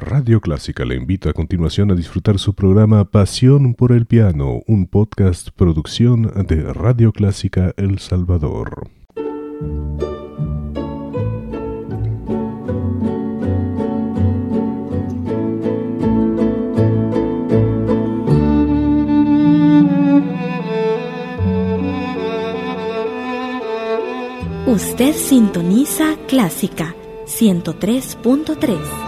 Radio Clásica le invita a continuación a disfrutar su programa Pasión por el Piano, un podcast producción de Radio Clásica El Salvador. Usted sintoniza Clásica 103.3.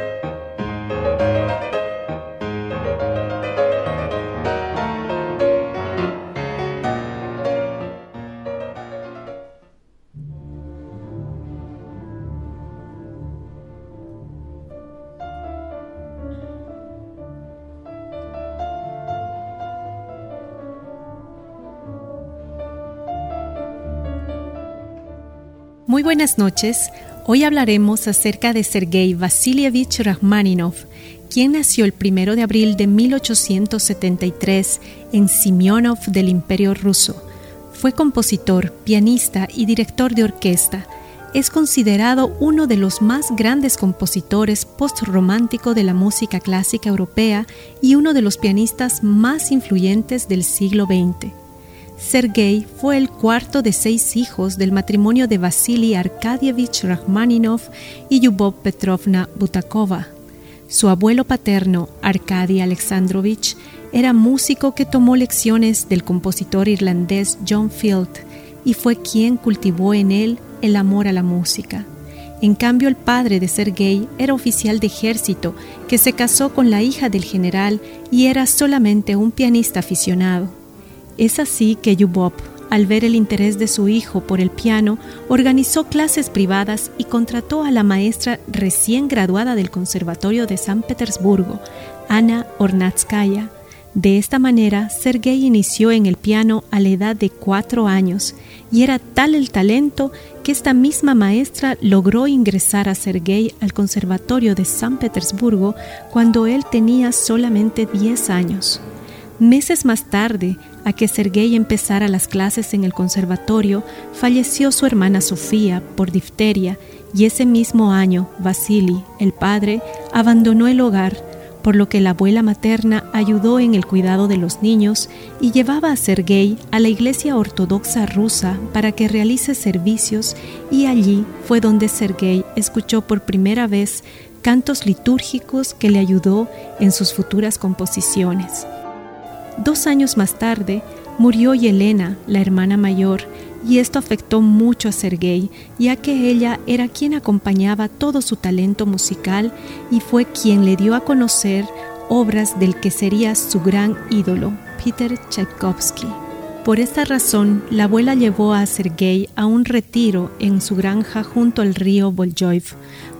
Buenas noches. Hoy hablaremos acerca de Sergei Vasilievich Rachmaninov, quien nació el 1 de abril de 1873 en Simeonov del Imperio Ruso. Fue compositor, pianista y director de orquesta. Es considerado uno de los más grandes compositores postromántico de la música clásica europea y uno de los pianistas más influyentes del siglo XX. Sergei fue el cuarto de seis hijos del matrimonio de Vasily Arkadievich Rachmaninov y Yubov Petrovna Butakova. Su abuelo paterno, Arkady Alexandrovich, era músico que tomó lecciones del compositor irlandés John Field y fue quien cultivó en él el amor a la música. En cambio, el padre de Sergei era oficial de ejército que se casó con la hija del general y era solamente un pianista aficionado. Es así que Yubov, al ver el interés de su hijo por el piano, organizó clases privadas y contrató a la maestra recién graduada del Conservatorio de San Petersburgo, Ana Ornatskaya. De esta manera, Sergei inició en el piano a la edad de cuatro años y era tal el talento que esta misma maestra logró ingresar a Sergei al Conservatorio de San Petersburgo cuando él tenía solamente diez años. Meses más tarde, a que Sergei empezara las clases en el conservatorio, falleció su hermana Sofía por difteria y ese mismo año Vasily, el padre, abandonó el hogar, por lo que la abuela materna ayudó en el cuidado de los niños y llevaba a Sergei a la iglesia ortodoxa rusa para que realice servicios y allí fue donde Sergei escuchó por primera vez cantos litúrgicos que le ayudó en sus futuras composiciones. Dos años más tarde murió Yelena, la hermana mayor, y esto afectó mucho a Sergei, ya que ella era quien acompañaba todo su talento musical y fue quien le dio a conocer obras del que sería su gran ídolo, Peter Tchaikovsky. Por esta razón, la abuela llevó a Sergei a un retiro en su granja junto al río Boljoiv,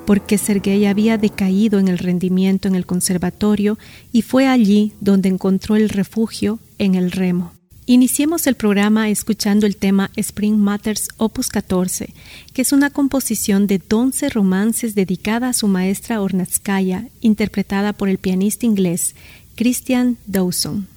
porque Sergei había decaído en el rendimiento en el conservatorio y fue allí donde encontró el refugio en el remo. Iniciemos el programa escuchando el tema Spring Matters Opus 14, que es una composición de 11 romances dedicada a su maestra Ornatskaya, interpretada por el pianista inglés Christian Dawson.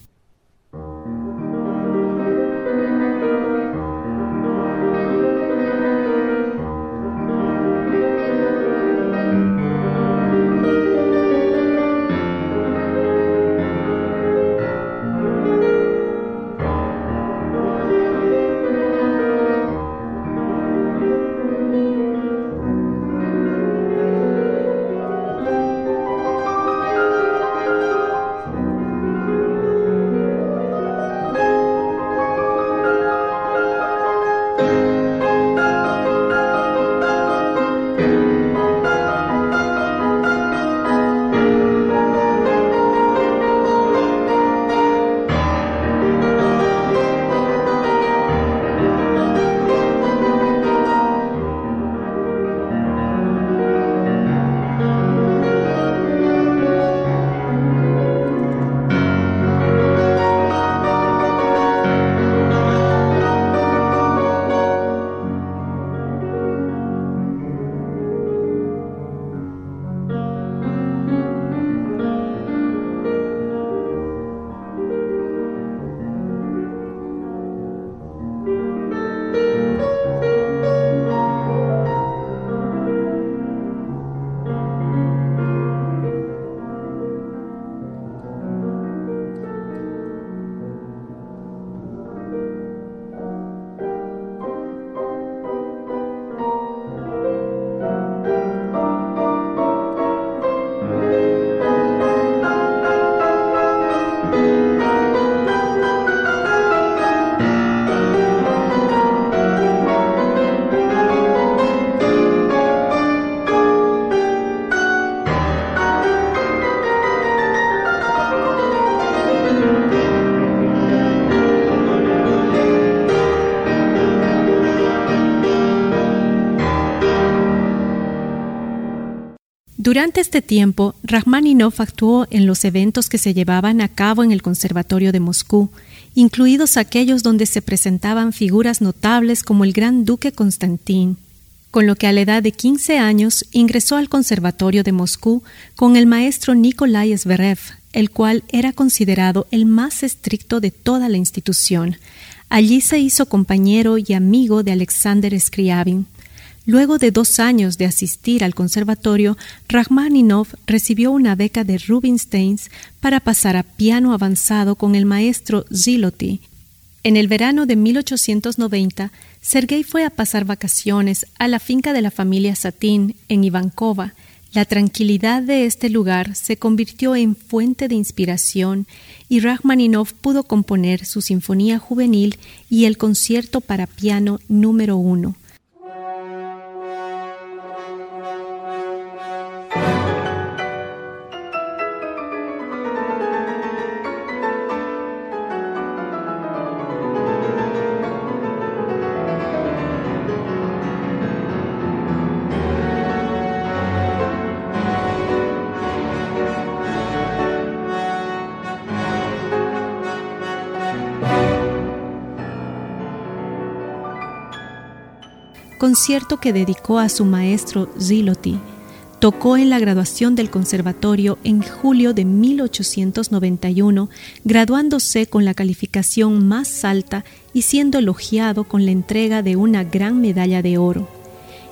Durante este tiempo, Rachmaninoff actuó en los eventos que se llevaban a cabo en el Conservatorio de Moscú, incluidos aquellos donde se presentaban figuras notables como el gran duque Constantín, con lo que a la edad de 15 años ingresó al Conservatorio de Moscú con el maestro Nikolai Zverev, el cual era considerado el más estricto de toda la institución. Allí se hizo compañero y amigo de Alexander Scriabin. Luego de dos años de asistir al conservatorio, Rachmaninoff recibió una beca de Rubinstein para pasar a piano avanzado con el maestro Ziloty. En el verano de 1890, Sergei fue a pasar vacaciones a la finca de la familia Satín en Ivankova. La tranquilidad de este lugar se convirtió en fuente de inspiración y Rachmaninoff pudo componer su Sinfonía Juvenil y el concierto para piano número uno. Concierto que dedicó a su maestro Ziloty. Tocó en la graduación del conservatorio en julio de 1891, graduándose con la calificación más alta y siendo elogiado con la entrega de una gran medalla de oro.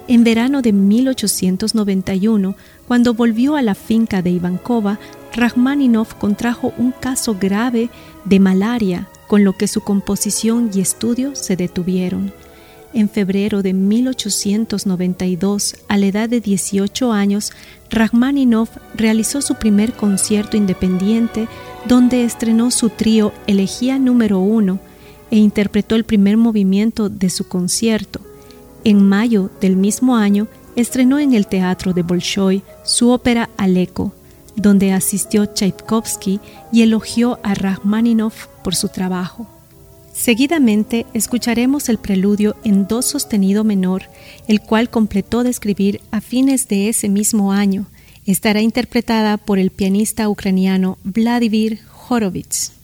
En verano de 1891, cuando volvió a la finca de Ivankova, Rachmaninoff contrajo un caso grave de malaria, con lo que su composición y estudio se detuvieron. En febrero de 1892, a la edad de 18 años, Rachmaninoff realizó su primer concierto independiente donde estrenó su trío Elegía número 1 e interpretó el primer movimiento de su concierto. En mayo del mismo año, estrenó en el Teatro de Bolshoi su ópera Aleko, donde asistió Tchaikovsky y elogió a Rachmaninoff por su trabajo. Seguidamente escucharemos el preludio en do sostenido menor, el cual completó de escribir a fines de ese mismo año. Estará interpretada por el pianista ucraniano Vladimir Horowitz.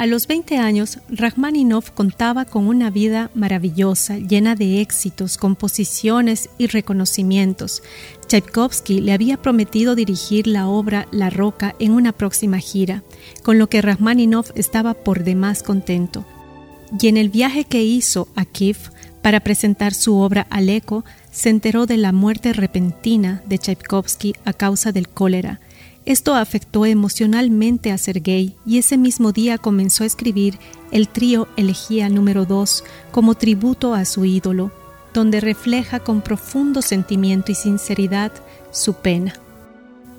A los 20 años, Rachmaninoff contaba con una vida maravillosa, llena de éxitos, composiciones y reconocimientos. Tchaikovsky le había prometido dirigir la obra La Roca en una próxima gira, con lo que Rachmaninoff estaba por demás contento. Y en el viaje que hizo a Kiev para presentar su obra al eco, se enteró de la muerte repentina de Tchaikovsky a causa del cólera esto afectó emocionalmente a Sergei y ese mismo día comenzó a escribir el trío Elegía número 2 como tributo a su ídolo, donde refleja con profundo sentimiento y sinceridad su pena.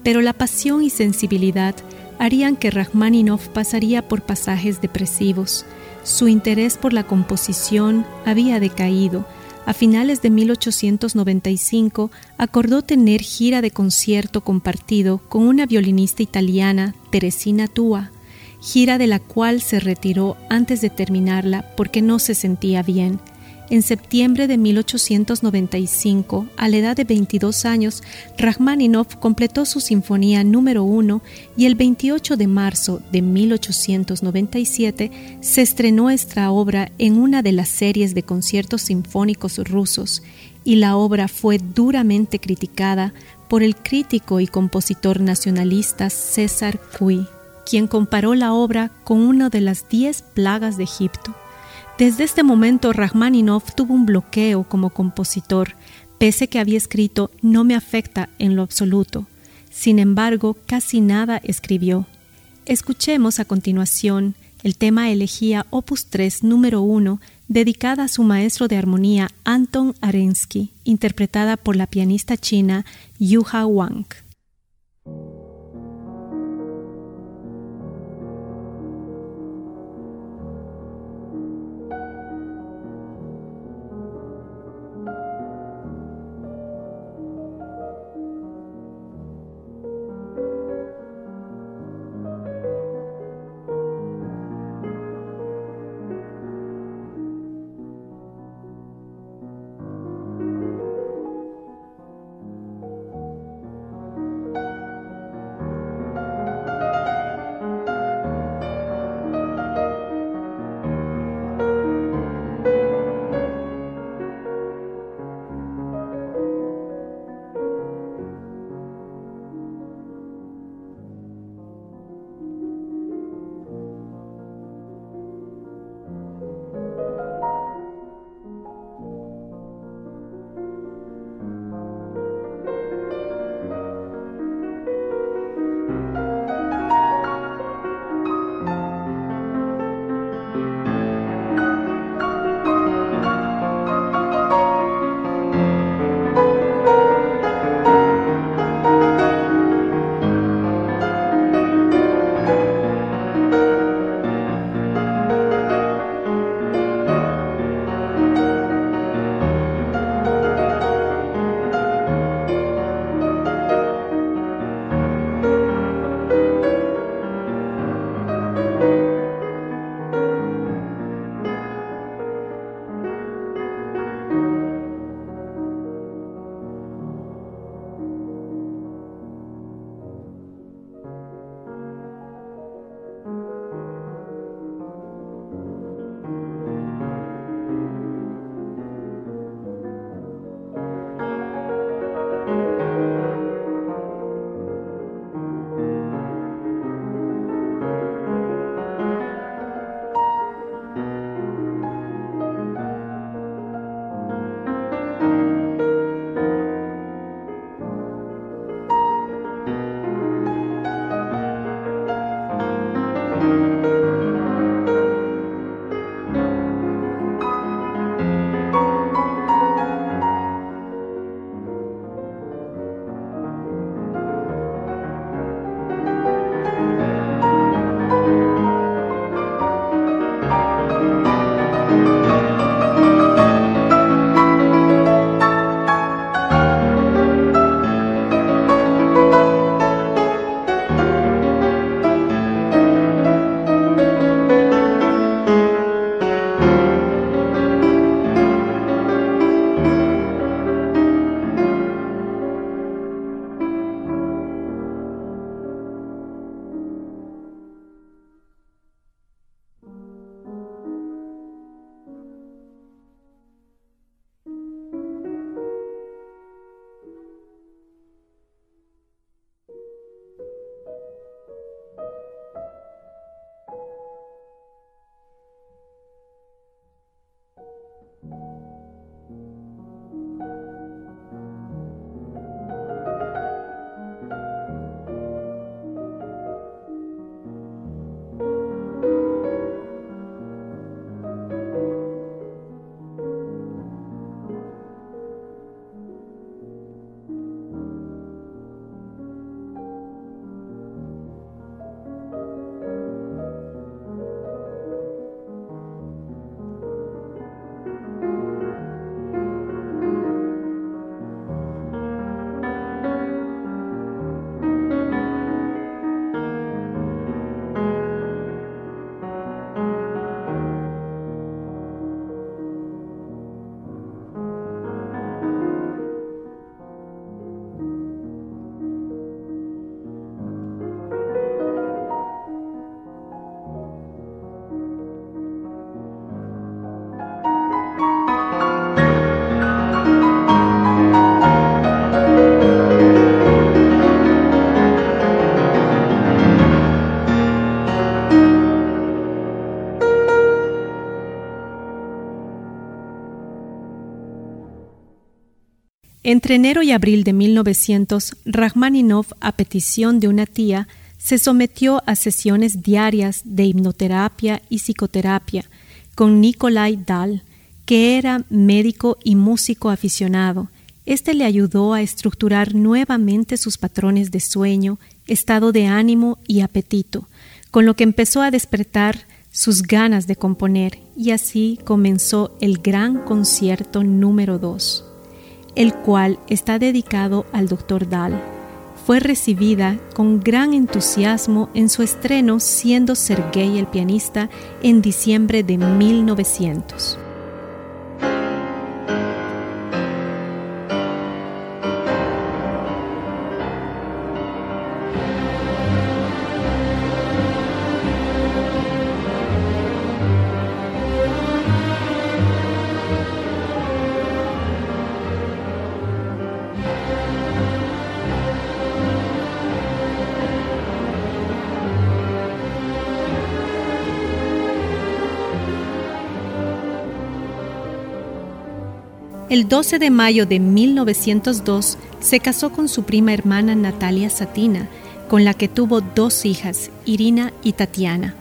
Pero la pasión y sensibilidad harían que Rachmaninoff pasaría por pasajes depresivos. Su interés por la composición había decaído, a finales de 1895 acordó tener gira de concierto compartido con una violinista italiana, Teresina Tua, gira de la cual se retiró antes de terminarla porque no se sentía bien en septiembre de 1895, a la edad de 22 años, Rachmaninoff completó su Sinfonía número 1 y el 28 de marzo de 1897 se estrenó esta obra en una de las series de conciertos sinfónicos rusos y la obra fue duramente criticada por el crítico y compositor nacionalista César Cui, quien comparó la obra con una de las diez plagas de Egipto. Desde este momento Rachmaninoff tuvo un bloqueo como compositor, pese que había escrito No me afecta en lo absoluto. Sin embargo, casi nada escribió. Escuchemos a continuación el tema elegía Opus 3 número 1, dedicada a su maestro de armonía Anton Arensky, interpretada por la pianista china Yuha Wang. Entre enero y abril de 1900, Rachmaninoff, a petición de una tía, se sometió a sesiones diarias de hipnoterapia y psicoterapia con Nikolai Dahl, que era médico y músico aficionado. Este le ayudó a estructurar nuevamente sus patrones de sueño, estado de ánimo y apetito, con lo que empezó a despertar sus ganas de componer y así comenzó el gran concierto número 2 el cual está dedicado al Dr. Dahl. Fue recibida con gran entusiasmo en su estreno siendo Sergei el pianista en diciembre de 1900. El 12 de mayo de 1902 se casó con su prima hermana Natalia Satina, con la que tuvo dos hijas, Irina y Tatiana.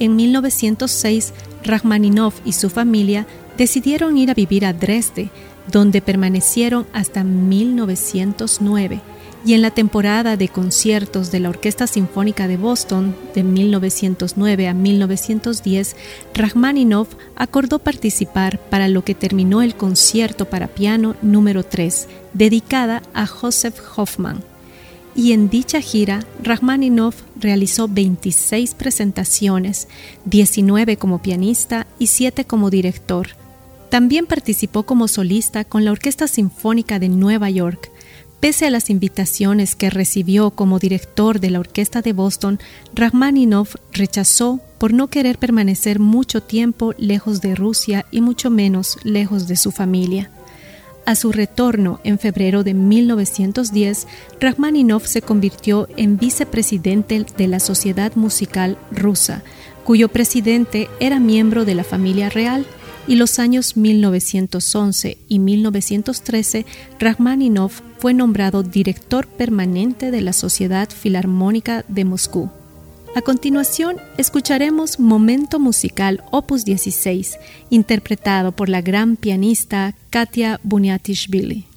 En 1906, Rachmaninoff y su familia decidieron ir a vivir a Dresde, donde permanecieron hasta 1909 y en la temporada de conciertos de la Orquesta Sinfónica de Boston de 1909 a 1910, Rachmaninoff acordó participar para lo que terminó el concierto para piano número 3, dedicada a Joseph Hoffman. Y en dicha gira, Rachmaninoff realizó 26 presentaciones, 19 como pianista y 7 como director. También participó como solista con la Orquesta Sinfónica de Nueva York, Pese a las invitaciones que recibió como director de la Orquesta de Boston, Rachmaninoff rechazó por no querer permanecer mucho tiempo lejos de Rusia y mucho menos lejos de su familia. A su retorno en febrero de 1910, Rachmaninoff se convirtió en vicepresidente de la Sociedad Musical Rusa, cuyo presidente era miembro de la familia real y los años 1911 y 1913, Rachmaninoff fue nombrado director permanente de la Sociedad Filarmónica de Moscú. A continuación, escucharemos Momento Musical Opus 16, interpretado por la gran pianista Katia Bunyatishvili.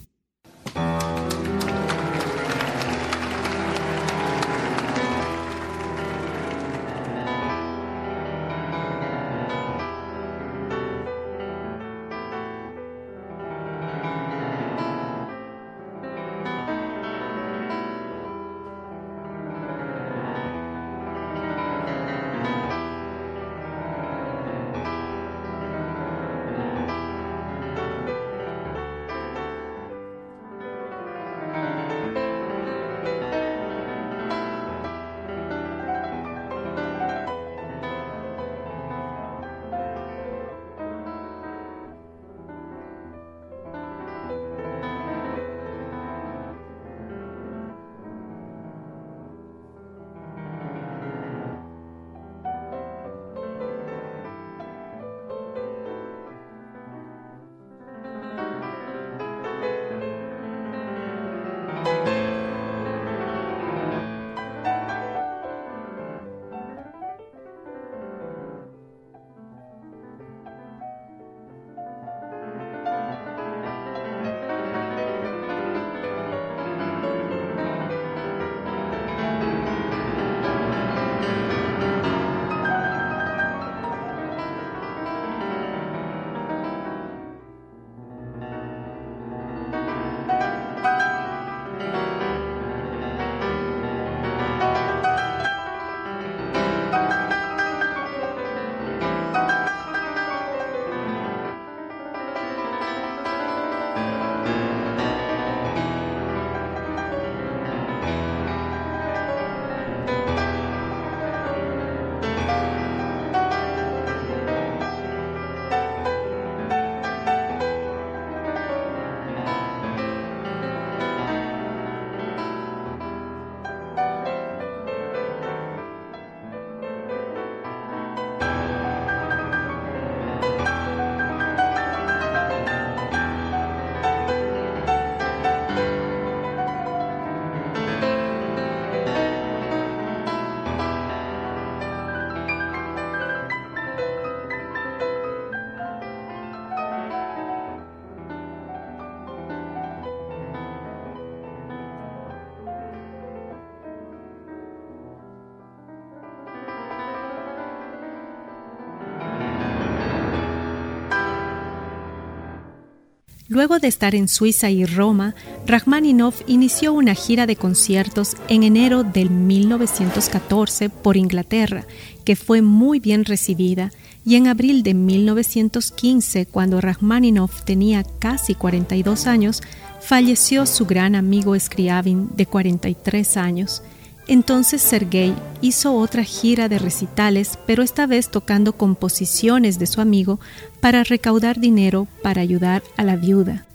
Luego de estar en Suiza y Roma, Rachmaninoff inició una gira de conciertos en enero del 1914 por Inglaterra, que fue muy bien recibida, y en abril de 1915, cuando Rachmaninoff tenía casi 42 años, falleció su gran amigo Scriabin de 43 años. Entonces Sergei hizo otra gira de recitales, pero esta vez tocando composiciones de su amigo para recaudar dinero para ayudar a la viuda.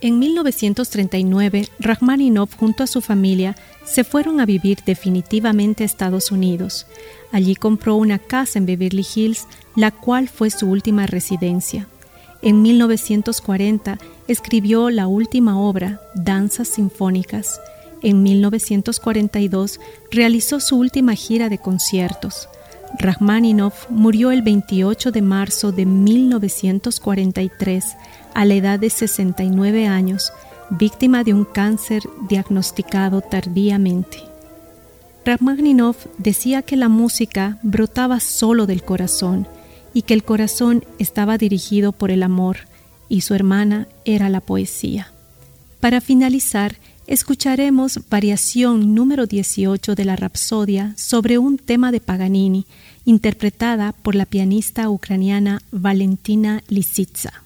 En 1939, Rachmaninoff junto a su familia se fueron a vivir definitivamente a Estados Unidos. Allí compró una casa en Beverly Hills, la cual fue su última residencia. En 1940 escribió la última obra, Danzas Sinfónicas. En 1942 realizó su última gira de conciertos. Rachmaninoff murió el 28 de marzo de 1943 a la edad de 69 años, víctima de un cáncer diagnosticado tardíamente. Rachmaninoff decía que la música brotaba solo del corazón y que el corazón estaba dirigido por el amor y su hermana era la poesía. Para finalizar, escucharemos variación número 18 de la Rapsodia sobre un tema de Paganini, interpretada por la pianista ucraniana Valentina Lisitsa.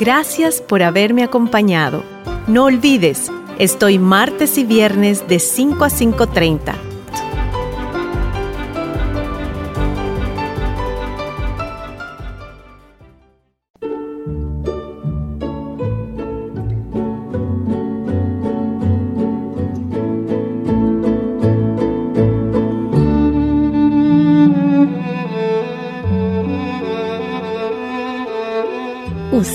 Gracias por haberme acompañado. No olvides, estoy martes y viernes de 5 a 5.30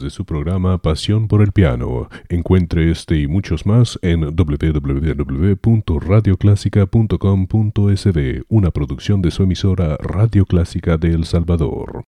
de su programa Pasión por el Piano. Encuentre este y muchos más en www.radioclásica.com.sb, una producción de su emisora Radio Clásica de El Salvador.